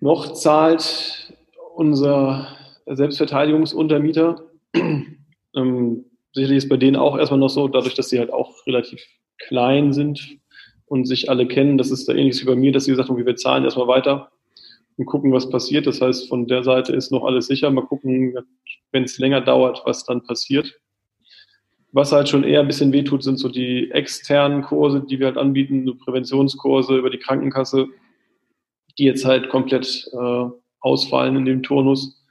noch zahlt unser Selbstverteidigungsuntermieter. ähm, sicherlich ist bei denen auch erstmal noch so, dadurch, dass sie halt auch relativ klein sind und sich alle kennen, das ist da ähnliches wie bei mir, dass sie gesagt haben, wir zahlen erstmal weiter und gucken, was passiert. Das heißt, von der Seite ist noch alles sicher. Mal gucken, wenn es länger dauert, was dann passiert. Was halt schon eher ein bisschen wehtut, sind so die externen Kurse, die wir halt anbieten, so Präventionskurse über die Krankenkasse, die jetzt halt komplett äh, ausfallen in dem Turnus,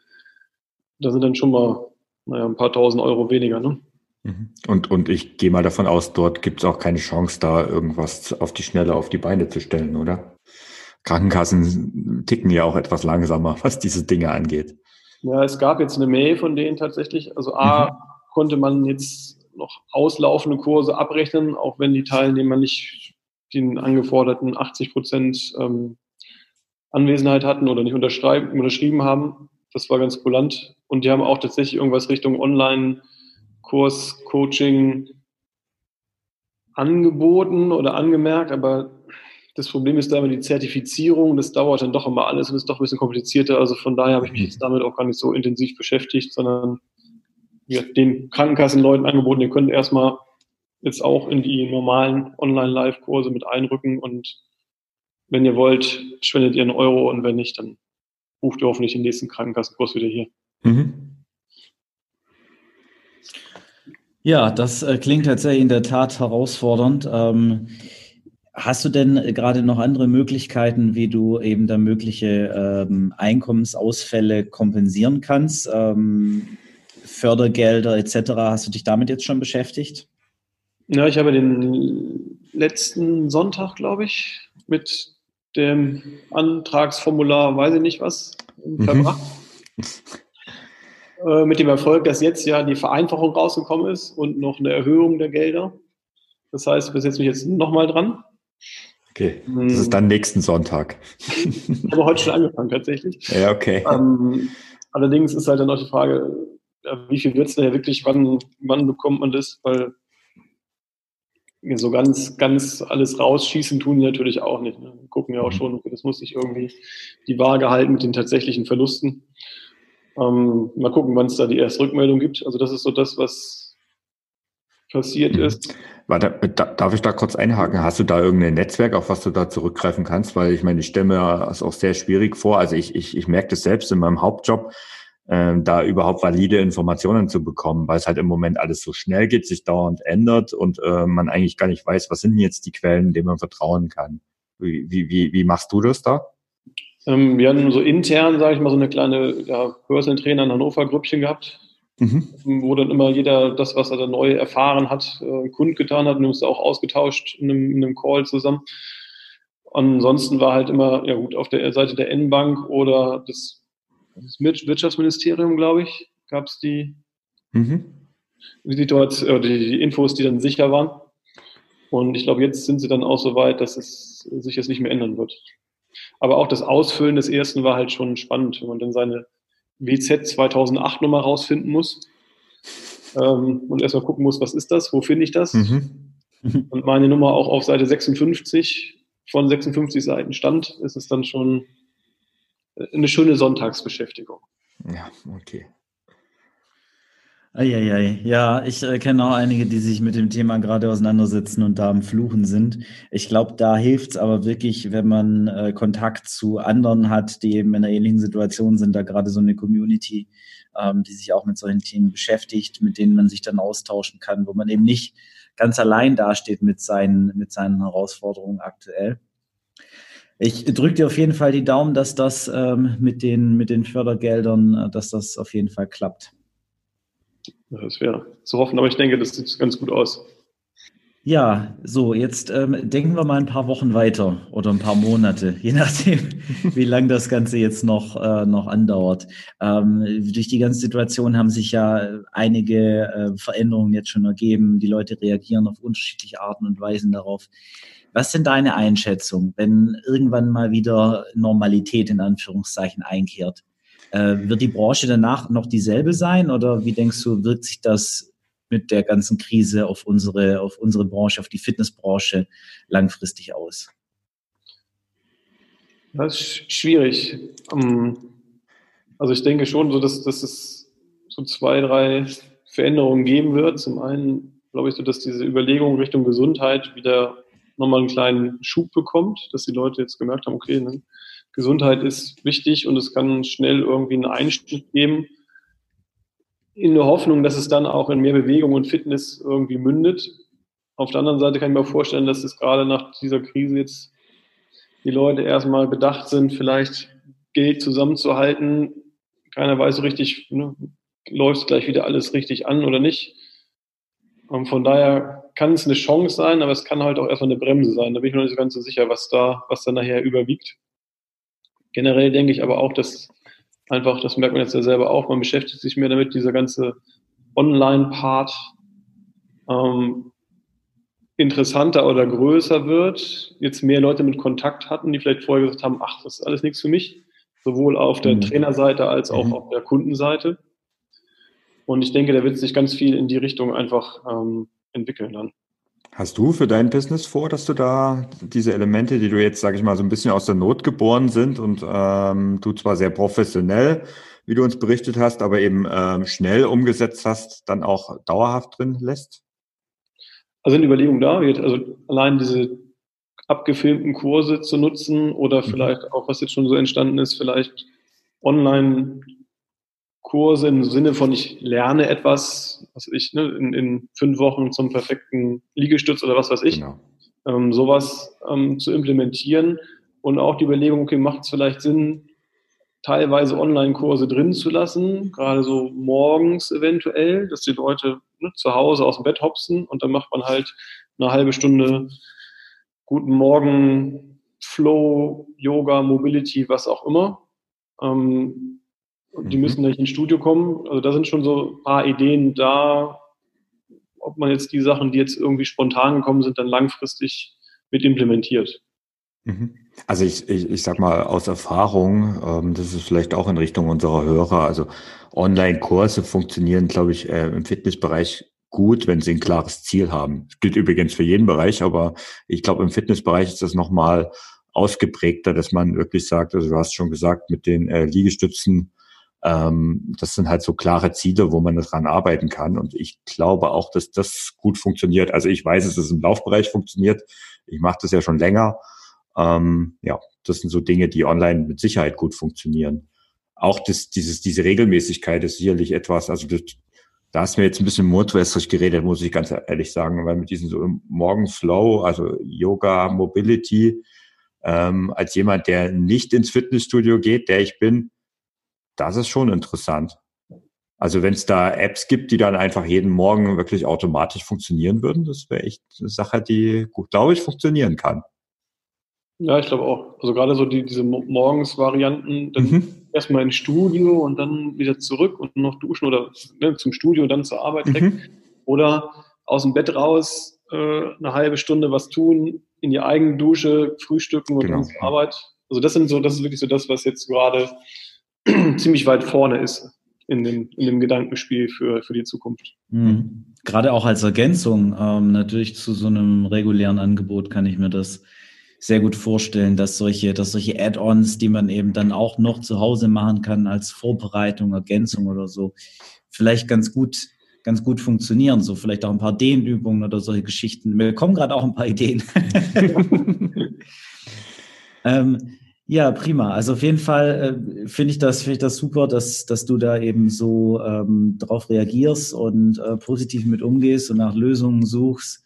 da sind dann schon mal naja, ein paar tausend Euro weniger. Ne? Mhm. Und, und ich gehe mal davon aus, dort gibt es auch keine Chance, da irgendwas auf die Schnelle auf die Beine zu stellen, oder? Krankenkassen ticken ja auch etwas langsamer, was diese Dinge angeht. Ja, es gab jetzt eine Mail von denen tatsächlich. Also A, mhm. konnte man jetzt noch auslaufende Kurse abrechnen, auch wenn die Teilnehmer nicht den angeforderten 80 Prozent ähm, Anwesenheit hatten oder nicht unterschrieben haben. Das war ganz kulant. Und die haben auch tatsächlich irgendwas Richtung Online-Kurs, Coaching angeboten oder angemerkt, aber das Problem ist da immer die Zertifizierung, das dauert dann doch immer alles und ist doch ein bisschen komplizierter. Also von daher habe ich mich jetzt damit auch gar nicht so intensiv beschäftigt, sondern ja, den Krankenkassenleuten angeboten, ihr könnt erstmal jetzt auch in die normalen Online-Live-Kurse mit einrücken und wenn ihr wollt, spendet ihr einen Euro und wenn nicht, dann bucht ihr hoffentlich den nächsten Krankenkassenkurs wieder hier. Mhm. Ja, das äh, klingt tatsächlich in der Tat herausfordernd. Ähm, Hast du denn gerade noch andere Möglichkeiten, wie du eben da mögliche ähm, Einkommensausfälle kompensieren kannst? Ähm, Fördergelder etc. Hast du dich damit jetzt schon beschäftigt? Ja, ich habe den letzten Sonntag, glaube ich, mit dem Antragsformular, weiß ich nicht was, mhm. verbracht. Äh, mit dem Erfolg, dass jetzt ja die Vereinfachung rausgekommen ist und noch eine Erhöhung der Gelder. Das heißt, wir setzen mich jetzt nochmal dran. Okay, das ist dann nächsten Sonntag. ich habe heute schon angefangen tatsächlich. Ja, okay. Ähm, allerdings ist halt dann auch die Frage, wie viel wird es denn ja wirklich, wann, wann bekommt man das? Weil so ganz, ganz alles rausschießen tun die natürlich auch nicht. Ne? Wir gucken ja auch mhm. schon, das muss sich irgendwie die Waage halten mit den tatsächlichen Verlusten. Ähm, mal gucken, wann es da die erste Rückmeldung gibt. Also das ist so das, was passiert mhm. ist. Warte, darf ich da kurz einhaken? Hast du da irgendein Netzwerk, auf was du da zurückgreifen kannst? Weil ich meine, ich stelle mir das auch sehr schwierig vor. Also ich, ich, ich merke das selbst in meinem Hauptjob, da überhaupt valide Informationen zu bekommen, weil es halt im Moment alles so schnell geht, sich dauernd ändert und äh, man eigentlich gar nicht weiß, was sind jetzt die Quellen, denen man vertrauen kann. Wie, wie, wie machst du das da? Ähm, wir haben so intern, sage ich mal, so eine kleine ja, Personal Trainer in Hannover Grüppchen gehabt, mhm. wo dann immer jeder das, was er da neu erfahren hat, äh, kundgetan hat und uns auch ausgetauscht in einem, in einem Call zusammen. Ansonsten war halt immer, ja gut, auf der Seite der N-Bank oder des das Wirtschaftsministerium, glaube ich, gab es die, mhm. die, dort, äh, die, die Infos, die dann sicher waren. Und ich glaube, jetzt sind sie dann auch so weit, dass es sich jetzt nicht mehr ändern wird. Aber auch das Ausfüllen des ersten war halt schon spannend, wenn man dann seine WZ 2008 Nummer rausfinden muss ähm, und erstmal gucken muss, was ist das, wo finde ich das? Mhm. Und meine Nummer auch auf Seite 56 von 56 Seiten stand, ist es dann schon eine schöne Sonntagsbeschäftigung. Ja, okay. Eieiei. Ja, ich äh, kenne auch einige, die sich mit dem Thema gerade auseinandersetzen und da am Fluchen sind. Ich glaube, da hilft es aber wirklich, wenn man äh, Kontakt zu anderen hat, die eben in einer ähnlichen Situation sind, da gerade so eine Community, ähm, die sich auch mit solchen Themen beschäftigt, mit denen man sich dann austauschen kann, wo man eben nicht ganz allein dasteht mit seinen, mit seinen Herausforderungen aktuell. Ich drücke dir auf jeden Fall die Daumen, dass das ähm, mit, den, mit den Fördergeldern, äh, dass das auf jeden Fall klappt. Das wäre zu hoffen, aber ich denke, das sieht ganz gut aus. Ja, so, jetzt ähm, denken wir mal ein paar Wochen weiter oder ein paar Monate, je nachdem, wie lange das Ganze jetzt noch, äh, noch andauert. Ähm, durch die ganze Situation haben sich ja einige äh, Veränderungen jetzt schon ergeben. Die Leute reagieren auf unterschiedliche Arten und Weisen darauf. Was sind deine Einschätzung, wenn irgendwann mal wieder Normalität in Anführungszeichen einkehrt? Äh, wird die Branche danach noch dieselbe sein oder wie denkst du, wirkt sich das mit der ganzen Krise auf unsere, auf unsere Branche, auf die Fitnessbranche langfristig aus? Das ist schwierig. Ähm, also ich denke schon, dass, dass es so zwei, drei Veränderungen geben wird. Zum einen glaube ich dass diese Überlegung Richtung Gesundheit wieder nochmal einen kleinen Schub bekommt, dass die Leute jetzt gemerkt haben, okay, ne, Gesundheit ist wichtig und es kann schnell irgendwie einen Einstieg geben, in der Hoffnung, dass es dann auch in mehr Bewegung und Fitness irgendwie mündet. Auf der anderen Seite kann ich mir vorstellen, dass es gerade nach dieser Krise jetzt die Leute erstmal bedacht sind, vielleicht Geld zusammenzuhalten. Keiner weiß so richtig, ne, läuft gleich wieder alles richtig an oder nicht. Und von daher kann es eine Chance sein, aber es kann halt auch erstmal eine Bremse sein. Da bin ich noch nicht ganz so sicher, was da, was da nachher überwiegt. Generell denke ich aber auch, dass einfach, das merkt man jetzt ja selber auch, man beschäftigt sich mehr damit, dieser ganze Online-Part ähm, interessanter oder größer wird, jetzt mehr Leute mit Kontakt hatten, die vielleicht vorher gesagt haben, ach, das ist alles nichts für mich, sowohl auf der mhm. Trainerseite als auch mhm. auf der Kundenseite. Und ich denke, da wird sich ganz viel in die Richtung einfach ähm, entwickeln dann. Hast du für dein Business vor, dass du da diese Elemente, die du jetzt, sage ich mal, so ein bisschen aus der Not geboren sind und ähm, du zwar sehr professionell, wie du uns berichtet hast, aber eben ähm, schnell umgesetzt hast, dann auch dauerhaft drin lässt? Also eine Überlegung da, also allein diese abgefilmten Kurse zu nutzen oder mhm. vielleicht auch, was jetzt schon so entstanden ist, vielleicht online Kurse im Sinne von, ich lerne etwas, was ich, ne, in, in fünf Wochen zum perfekten Liegestütz oder was weiß ich. Genau. ähm, sowas ähm, zu implementieren und auch die Überlegung, okay, macht es vielleicht Sinn, teilweise Online-Kurse drin zu lassen, gerade so morgens eventuell, dass die Leute ne, zu Hause aus dem Bett hopsen und dann macht man halt eine halbe Stunde Guten Morgen, Flow, Yoga, Mobility, was auch immer. Ähm, die mhm. müssen nicht ins Studio kommen. Also da sind schon so ein paar Ideen da, ob man jetzt die Sachen, die jetzt irgendwie spontan gekommen sind, dann langfristig mit implementiert. Mhm. Also ich, ich, ich sag mal aus Erfahrung, ähm, das ist vielleicht auch in Richtung unserer Hörer, also Online-Kurse funktionieren, glaube ich, äh, im Fitnessbereich gut, wenn sie ein klares Ziel haben. Das gilt übrigens für jeden Bereich, aber ich glaube, im Fitnessbereich ist das nochmal ausgeprägter, dass man wirklich sagt, also du hast schon gesagt, mit den äh, Liegestützen, ähm, das sind halt so klare Ziele, wo man daran arbeiten kann. Und ich glaube auch, dass das gut funktioniert. Also ich weiß, dass es im Laufbereich funktioniert. Ich mache das ja schon länger. Ähm, ja, das sind so Dinge, die online mit Sicherheit gut funktionieren. Auch das, dieses, diese Regelmäßigkeit ist sicherlich etwas, also das, da hast du mir jetzt ein bisschen mundwässrig geredet, muss ich ganz ehrlich sagen, weil mit diesem so Morgenflow, also Yoga, Mobility, ähm, als jemand, der nicht ins Fitnessstudio geht, der ich bin, das ist schon interessant. Also wenn es da Apps gibt, die dann einfach jeden Morgen wirklich automatisch funktionieren würden, das wäre echt eine Sache, die, gut, glaube ich, funktionieren kann. Ja, ich glaube auch. Also gerade so die, diese Morgens-Varianten, dann mhm. erstmal ins Studio und dann wieder zurück und noch duschen oder ne, zum Studio, dann zur Arbeit. Mhm. Oder aus dem Bett raus äh, eine halbe Stunde was tun, in die eigene Dusche, frühstücken und genau. dann zur Arbeit. Also das sind so, das ist wirklich so das, was jetzt gerade ziemlich weit vorne ist in dem, in dem Gedankenspiel für, für die Zukunft. Mhm. Gerade auch als Ergänzung ähm, natürlich zu so einem regulären Angebot kann ich mir das sehr gut vorstellen, dass solche, dass solche Add-ons, die man eben dann auch noch zu Hause machen kann als Vorbereitung, Ergänzung oder so, vielleicht ganz gut, ganz gut funktionieren. So vielleicht auch ein paar Dehnübungen oder solche Geschichten. Mir kommen gerade auch ein paar Ideen. ähm, ja, prima. Also auf jeden Fall äh, finde ich das, finde ich das super, dass, dass du da eben so ähm, drauf reagierst und äh, positiv mit umgehst und nach Lösungen suchst.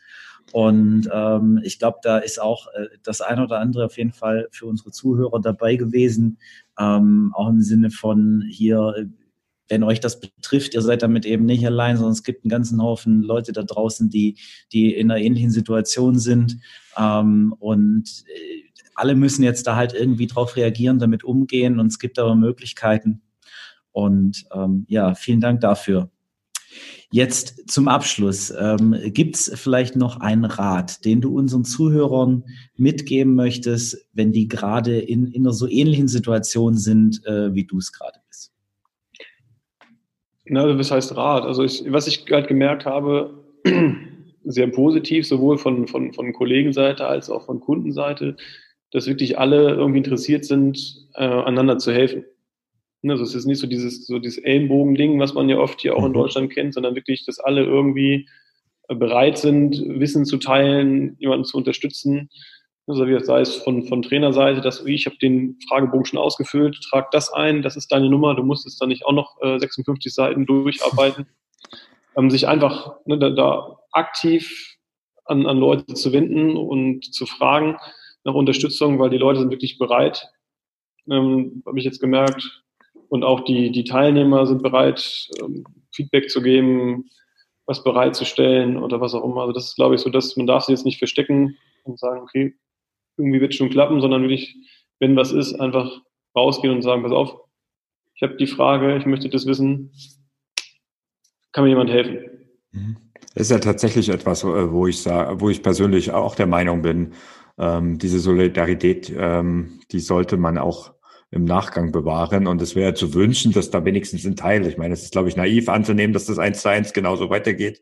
Und ähm, ich glaube, da ist auch äh, das eine oder andere auf jeden Fall für unsere Zuhörer dabei gewesen. Ähm, auch im Sinne von hier, wenn euch das betrifft, ihr seid damit eben nicht allein, sondern es gibt einen ganzen Haufen Leute da draußen, die, die in einer ähnlichen Situation sind. Ähm, und äh, alle müssen jetzt da halt irgendwie drauf reagieren, damit umgehen. Und es gibt aber Möglichkeiten. Und ähm, ja, vielen Dank dafür. Jetzt zum Abschluss. Ähm, Gibt es vielleicht noch einen Rat, den du unseren Zuhörern mitgeben möchtest, wenn die gerade in, in einer so ähnlichen Situation sind, äh, wie du es gerade bist? Na, also was heißt Rat? Also ich, was ich halt gemerkt habe, sehr positiv, sowohl von, von, von Kollegenseite als auch von Kundenseite, dass wirklich alle irgendwie interessiert sind, äh, einander zu helfen. Also es ist nicht so dieses, so dieses Ellenbogen-Ding, was man ja oft hier auch in mhm. Deutschland kennt, sondern wirklich, dass alle irgendwie äh, bereit sind, Wissen zu teilen, jemanden zu unterstützen. Also wie sei es von, von Trainerseite, dass ich habe den Fragebogen schon ausgefüllt, trag das ein, das ist deine Nummer, du musst jetzt da nicht auch noch äh, 56 Seiten durcharbeiten. ähm, sich einfach ne, da, da aktiv an, an Leute zu wenden und zu fragen nach Unterstützung, weil die Leute sind wirklich bereit. Ähm, habe ich jetzt gemerkt, und auch die, die Teilnehmer sind bereit, ähm, Feedback zu geben, was bereitzustellen oder was auch immer. Also das ist, glaube ich, so, dass man darf sich jetzt nicht verstecken und sagen, okay, irgendwie wird es schon klappen, sondern wirklich, wenn was ist, einfach rausgehen und sagen, pass auf, ich habe die Frage, ich möchte das wissen, kann mir jemand helfen? Mhm. Das ist ja tatsächlich etwas, wo ich sage, wo ich persönlich auch der Meinung bin, ähm, diese Solidarität, ähm, die sollte man auch im Nachgang bewahren. Und es wäre zu wünschen, dass da wenigstens ein Teil, ich meine, es ist, glaube ich, naiv anzunehmen, dass das eins zu eins genauso weitergeht.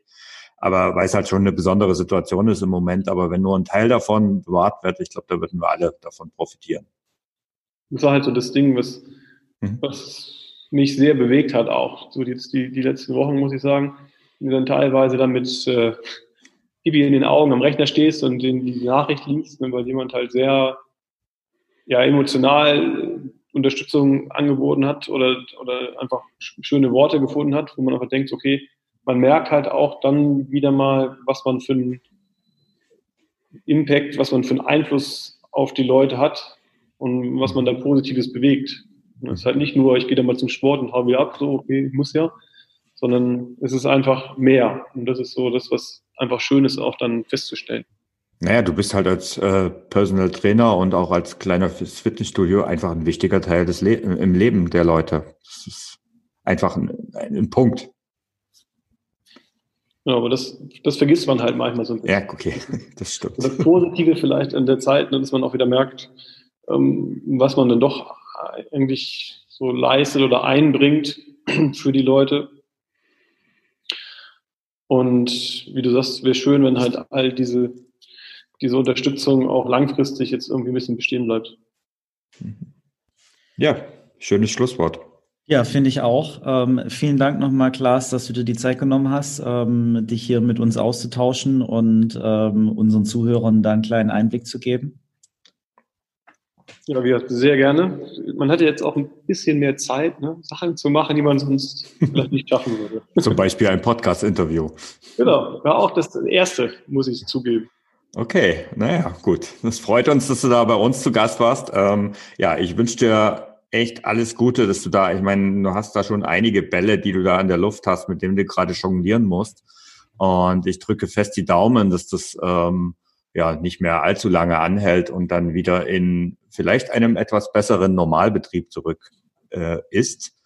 Aber weil es halt schon eine besondere Situation ist im Moment. Aber wenn nur ein Teil davon bewahrt wird, ich glaube, da würden wir alle davon profitieren. Das war halt so das Ding, was, mhm. was mich sehr bewegt hat auch. So jetzt die, die letzten Wochen, muss ich sagen. Du dann teilweise dann mit äh, Gibi in den Augen am Rechner stehst und den, die Nachricht liest, ne, weil jemand halt sehr ja, emotional Unterstützung angeboten hat oder, oder einfach schöne Worte gefunden hat, wo man einfach denkt, okay, man merkt halt auch dann wieder mal, was man für ein, Impact, was man für einen Einfluss auf die Leute hat und was man da Positives bewegt. Es ist halt nicht nur, ich gehe da mal zum Sport und hau wieder ab, so, okay, ich muss ja, sondern es ist einfach mehr. Und das ist so das, was einfach schön ist, auch dann festzustellen. Naja, du bist halt als äh, Personal Trainer und auch als kleiner Fitnessstudio einfach ein wichtiger Teil des Le im Leben der Leute. Das ist einfach ein, ein Punkt. Ja, aber das, das vergisst man halt manchmal so ein bisschen. Ja, okay, das stimmt. Das Positive vielleicht in der Zeit, ne, dass man auch wieder merkt, ähm, was man dann doch eigentlich so leistet oder einbringt für die Leute. Und wie du sagst, wäre schön, wenn halt all diese, diese Unterstützung auch langfristig jetzt irgendwie ein bisschen bestehen bleibt. Ja, schönes Schlusswort. Ja, finde ich auch. Ähm, vielen Dank nochmal, Klaas, dass du dir die Zeit genommen hast, ähm, dich hier mit uns auszutauschen und ähm, unseren Zuhörern da einen kleinen Einblick zu geben. Ja, wir sehr gerne. Man hatte jetzt auch ein bisschen mehr Zeit, ne? Sachen zu machen, die man sonst vielleicht nicht schaffen würde. Zum Beispiel ein Podcast-Interview. Genau, war auch das erste, muss ich zugeben. Okay, naja, gut. Es freut uns, dass du da bei uns zu Gast warst. Ähm, ja, ich wünsche dir echt alles Gute, dass du da, ich meine, du hast da schon einige Bälle, die du da in der Luft hast, mit denen du gerade jonglieren musst. Und ich drücke fest die Daumen, dass das ähm, ja nicht mehr allzu lange anhält und dann wieder in vielleicht einem etwas besseren Normalbetrieb zurück äh, ist.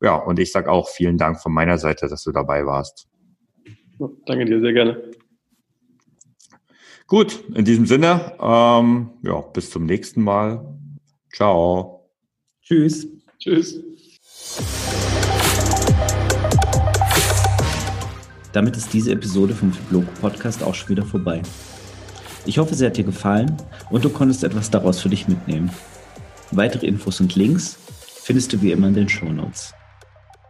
Ja, und ich sage auch vielen Dank von meiner Seite, dass du dabei warst. Danke dir, sehr gerne. Gut, in diesem Sinne, ähm, ja, bis zum nächsten Mal. Ciao. Tschüss. Tschüss. Damit ist diese Episode vom Blog Podcast auch schon wieder vorbei. Ich hoffe, sie hat dir gefallen und du konntest etwas daraus für dich mitnehmen. Weitere Infos und Links findest du wie immer in den Show Notes.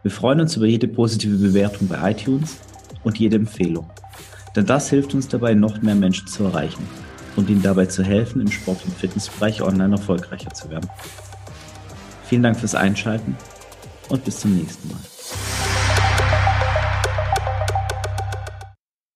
Wir freuen uns über jede positive Bewertung bei iTunes und jede Empfehlung, denn das hilft uns dabei, noch mehr Menschen zu erreichen und ihnen dabei zu helfen, im Sport- und Fitnessbereich online erfolgreicher zu werden. Vielen Dank fürs Einschalten und bis zum nächsten Mal.